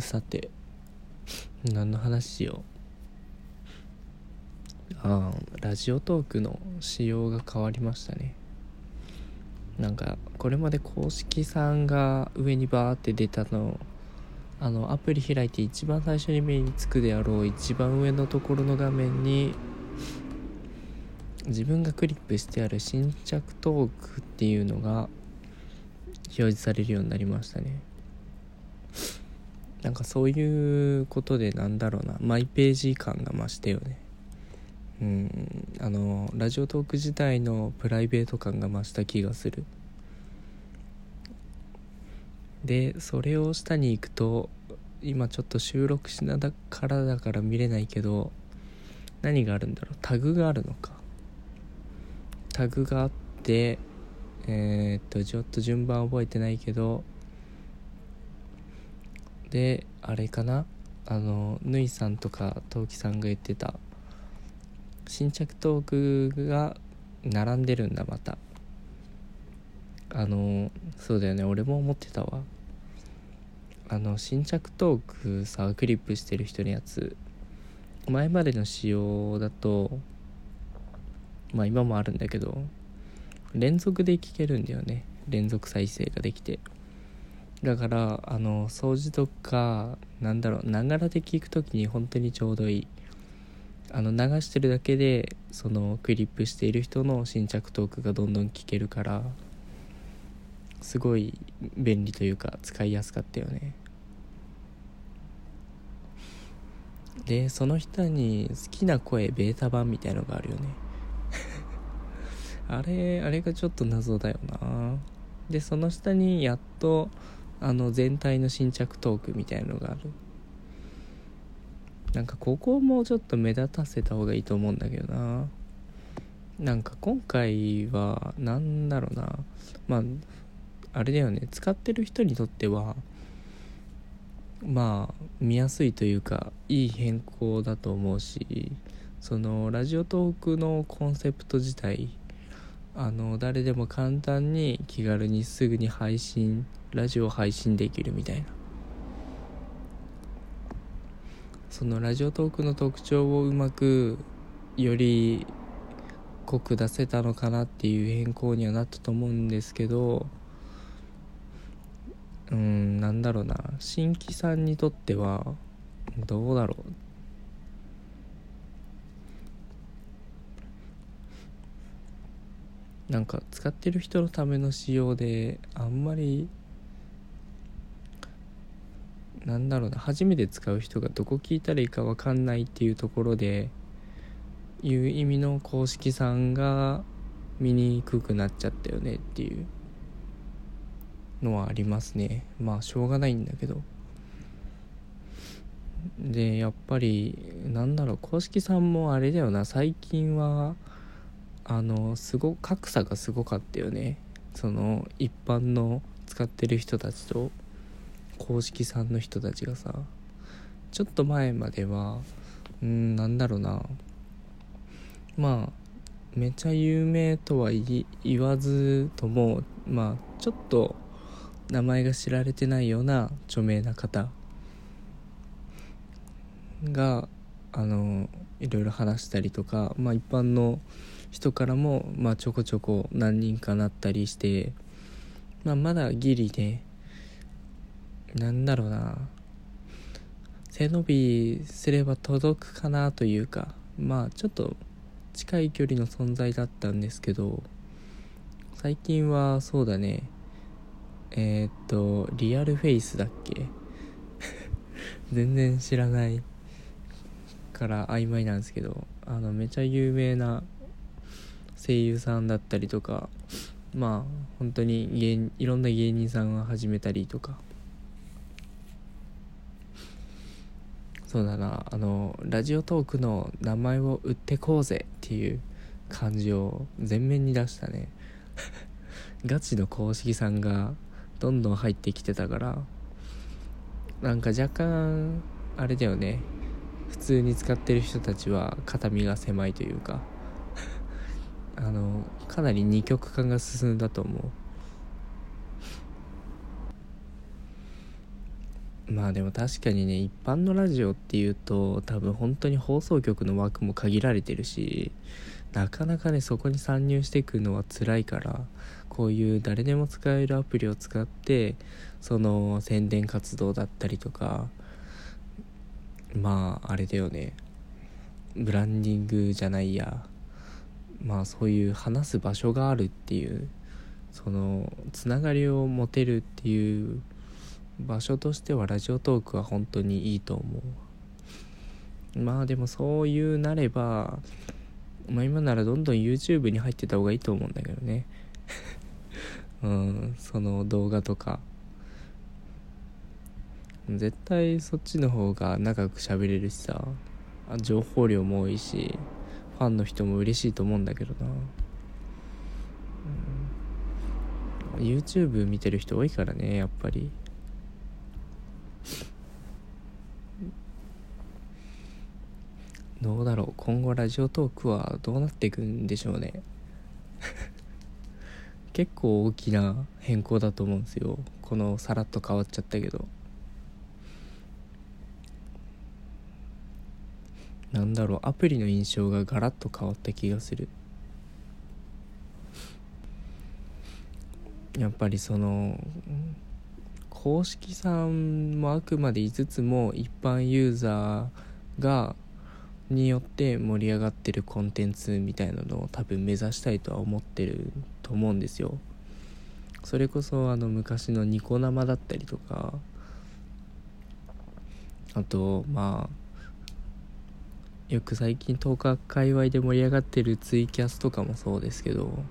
さて何の話しよう？ああラジオトークの仕様が変わりましたね。なんかこれまで公式さんが上にバーって出たのあのアプリ開いて一番最初に目につくであろう一番上のところの画面に自分がクリップしてある新着トークっていうのが表示されるようになりましたね。なんかそういうことでなんだろうな。マイページ感が増したよね。うん。あのラジオトーク自体のプライベート感が増した気がする。でそれを下に行くと今ちょっと収録しながらだから見れないけど何があるんだろう。タグがあるのか。タグがあってえー、っとちょっと順番覚えてないけどであれかな？あのぬいさんとか陶器さんが言ってた。新着トークが並んでるんだまた。あのそうだよね。俺も思ってたわ。あの新着トークさクリップしてる人のやつ。前までの仕様だとまあ今もあるんだけど連続で聴けるんだよね。連続再生ができて。だからあの掃除とかなんだろうながらで聞く時に本当にちょうどいい。あの流してるだけでそのクリップしている人の新着トークがどんどん聞けるからすごい便利というか使いやすかったよね。でその人に好きな声ベータ版みたいのがあるよね。あれあれがちょっと謎だよな。でその下にやっとあの全体の新着トークみたいのがある。なんかここもちょっと目立たせた方がいいと思うんだけどな。なんか今回は何だろうな。まああれだよね。使ってる人にとってはまあ見やすいというかいい変更だと思うしそのラジオトークのコンセプト自体あの誰でも簡単に気軽にすぐに配信ラジオ配信できるみたいな。そのラジオトークの特徴をうまくより濃く出せたのかなっていう変更にはなったと思うんですけどうんなんだろうな。新規さんにとってはどうだろう。なんか使ってる人のための仕様であんまりなんだろうな初めて使う人がどこ聞いたらいいか分かんないっていうところでいう意味の公式さんが見にくくなっちゃったよねっていうのはありますね。まあしょうがないんだけど。でやっぱりなんだろう公式さんもあれだよな。最近はあのすご格差がすごかったよね。その一般の使ってる人たちと。公式さんの人たちがさちょっと前まではうんなんだろうな。まあめちゃ有名とは言わずともまあちょっと名前が知られてないような著名な方。があのいろいろ話したりとか、まあ、一般の人からも、まあ、ちょこちょこ何人かなったりして、まあ、まだギリでなんだろうな。背伸びすれば届くかなというかまあちょっと近い距離の存在だったんですけど最近はそうだね。えー、っとリアルフェイスだっけ？全然知らないから曖昧なんですけどあのめちゃ有名な声優さんだったりとかまあ本当にいろんな芸人さんが始めたりとかそうだな。あのラジオトークの名前を売ってこうぜっていう感じを前面に出したね。ガチの公式さんがどんどん入ってきてたから。なんか若干あれだよね。普通に使ってる人たちは肩身が狭いというか。あのかなり二極化が進んだと思う。まあでも確かにね一般のラジオっていうと多分本当に放送局の枠も限られてるしなかなかねそこに参入していくのは辛いからこういう誰でも使えるアプリを使ってその宣伝活動だったりとかまああれだよねブランディングじゃないやまあそういう話す場所があるっていうそのつながりを持てるっていう場所としてはラジオトークは本当にいいと思う。まあでもそういうなればまあ今ならどんどん YouTube に入ってた方がいいと思うんだけどね。うんその動画とか。絶対そっちの方が長く喋れるしさ。情報量も多いしファンの人も嬉しいと思うんだけどな、うん、YouTube 見てる人多いからねやっぱりどうだろう。今後ラジオトークはどうなっていくんでしょうね。結構大きな変更だと思うんですよ。このさらっと変わっちゃったけど。なんだろう。アプリの印象がガラッと変わった気がする。やっぱりその公式さんもあくまで5つも一般ユーザーがによって盛り上がってるコンテンツみたいなのを多分目指したいとは思ってると思うんですよ。それこそあの昔のニコ生だったりとかあとまあよく最近10日界隈で盛り上がってるツイキャスとかもそうですけど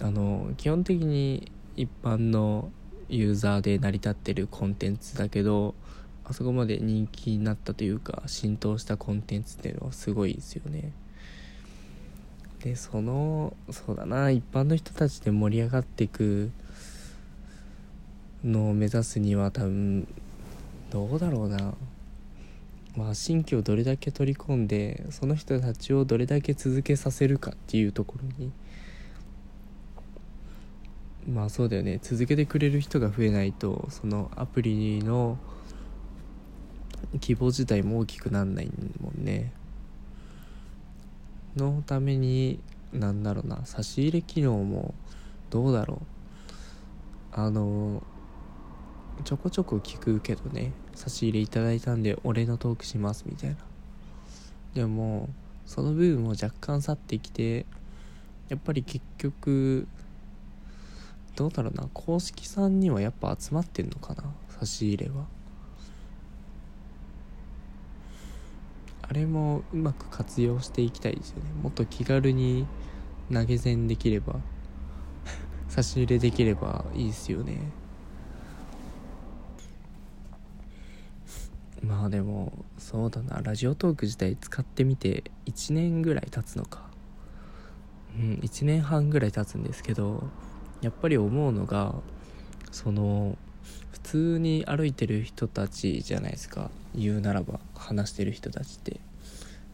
あの基本的に一般のユーザーで成り立ってるコンテンツだけどそこまで人気になったというか浸透したコンテンツっていうのはすごいですよね。でそのそうだな一般の人たちで盛り上がっていくのを目指すには多分どうだろうな。まあ新規をどれだけ取り込んでその人たちをどれだけ続けさせるかっていうところに。まあそうだよね。続けてくれる人が増えないとそのアプリの希望自体も大きくなんないもんね。のためになんだろうな。差し入れ機能もどうだろう。あのちょこちょこ聞くけどね。差し入れいただいたんで俺のトークしますみたいな。でもその部分も若干去ってきてやっぱり結局どうだろうな。公式さんにはやっぱ集まってんのかな。差し入れは。あれもうまく活用していきたいですよね。もっと気軽に投げ銭できれば 差し入れできればいいですよね。まあでもそうだな。ラジオトーク自体使ってみて1年ぐらい経つのか。うん1年半ぐらい経つんですけどやっぱり思うのがその普通に歩いてる人たちじゃないですか。言うならば話してる人たちって。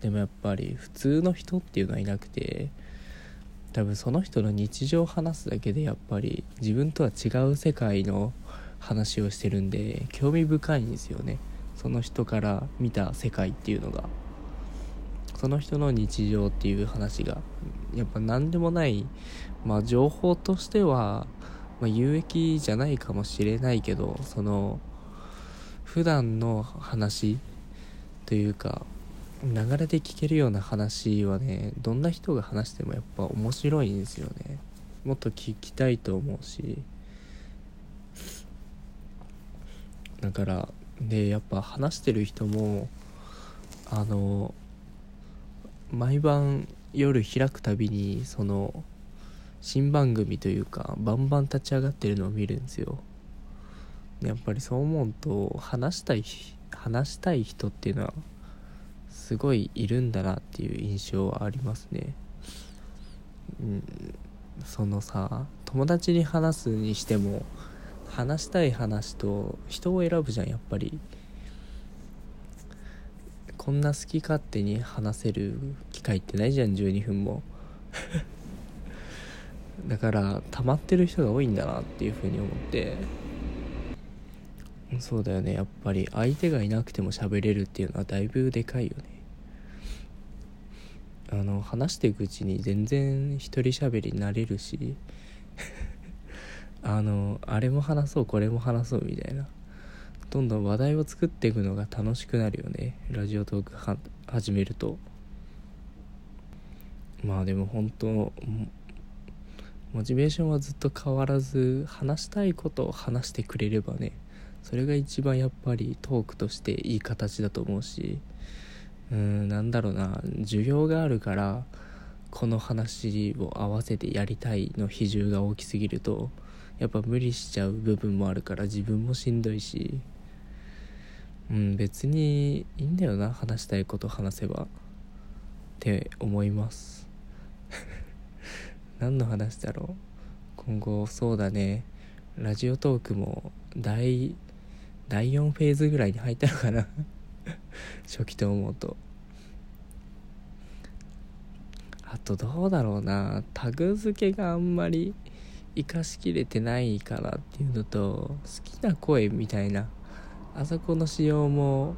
でもやっぱり普通の人っていうのはいなくて多分その人の日常を話すだけでやっぱり自分とは違う世界の話をしてるんで興味深いんですよね。その人から見た世界っていうのが。その人の日常っていう話がやっぱ何でもない。まあ情報としては、まあ、有益じゃないかもしれないけどその普段の話というか流れで聞けるような話はねどんな人が話してもやっぱ面白いんですよね。もっと聞きたいと思うし。だからでやっぱ話してる人もあの毎晩夜開くたびにその新番組というかバンバン立ち上がってるのを見るんですよ。やっぱりそう思うと話したい話したい人っていうのはすごいいるんだなっていう印象はありますね。うんそのさ友達に話すにしても話したい話と人を選ぶじゃんやっぱり。こんな好き勝手に話せる機会ってないじゃん12分も。だから溜まってる人が多いんだなっていうふうに思って。そうだよね。やっぱり相手がいなくても喋れるっていうのはだいぶでかいよね。あの話していくうちに全然一人喋りになれるし。あのあれも話そうこれも話そうみたいな。どんどん話題を作っていくのが楽しくなるよね。ラジオトーク始めると。まあでも本当モチベーションはずっと変わらず話したいことを話してくれればねそれが一番やっぱりトークとしていい形だと思うしうーんなんだろうな需要があるからこの話を合わせてやりたいの比重が大きすぎるとやっぱ無理しちゃう部分もあるから自分もしんどいしうん別にいいんだよな話したいこと話せばって思います。何の話だろう。今後そうだね。ラジオトークも第第4フェーズぐらいに入ったのかな。初期と思うと。あとどうだろうな。タグ付けがあんまり生かしきれてないからっていうのと好きな声みたいな。あそこの仕様も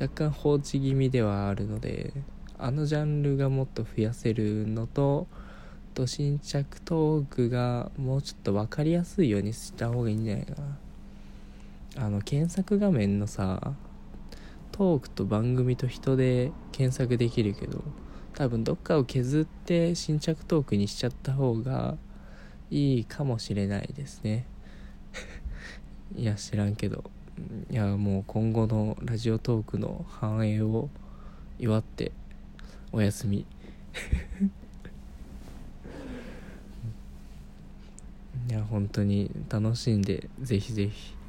若干放置気味ではあるのであのジャンルがもっと増やせるのとと新着トークがもうちょっと分かりやすいようにした方がいいんじゃないかな。あの検索画面のさトークと番組と人で検索できるけど多分どっかを削って新着トークにしちゃった方がいいかもしれないですね。いや知らんけど。いやもう今後のラジオトークの繁栄を祝っておやすみ。いや本当に楽しんでぜひぜひ。